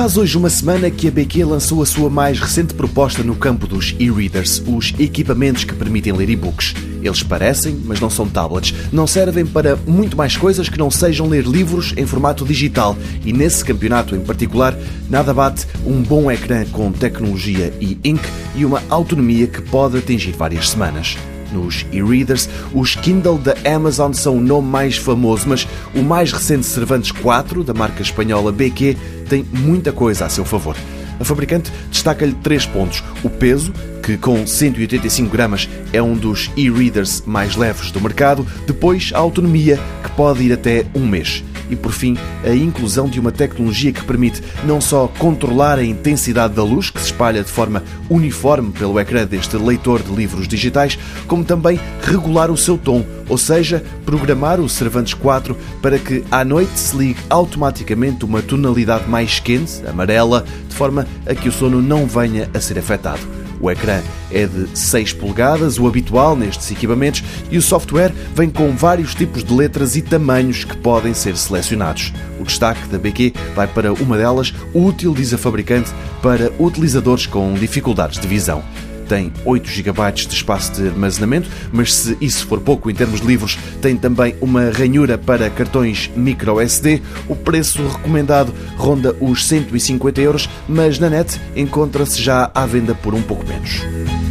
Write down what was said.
Faz hoje uma semana que a BQ lançou a sua mais recente proposta no campo dos e-readers, os equipamentos que permitem ler e-books. Eles parecem, mas não são tablets. Não servem para muito mais coisas que não sejam ler livros em formato digital. E nesse campeonato em particular, nada bate um bom ecrã com tecnologia e ink e uma autonomia que pode atingir várias semanas nos e-readers. Os Kindle da Amazon são o nome mais famoso, mas o mais recente Cervantes 4, da marca espanhola BQ, tem muita coisa a seu favor. A fabricante destaca-lhe três pontos: o peso, que com 185 gramas é um dos e-readers mais leves do mercado, depois a autonomia, que pode ir até um mês e, por fim, a inclusão de uma tecnologia que permite não só controlar a intensidade da luz, que se espalha de forma uniforme pelo ecrã deste leitor de livros digitais, como também regular o seu tom, ou seja, programar o Cervantes 4 para que à noite se ligue automaticamente uma tonalidade mais quente, amarela, de forma a que o sono não venha a ser afetado. O ecrã é de 6 polegadas, o habitual nestes equipamentos, e o software vem com vários tipos de letras e tamanhos que podem ser selecionados. O destaque da BQ vai para uma delas, útil, diz a fabricante, para utilizadores com dificuldades de visão tem 8 GB de espaço de armazenamento, mas se isso for pouco em termos de livros, tem também uma ranhura para cartões micro SD. O preço recomendado ronda os 150 euros, mas na net encontra-se já à venda por um pouco menos.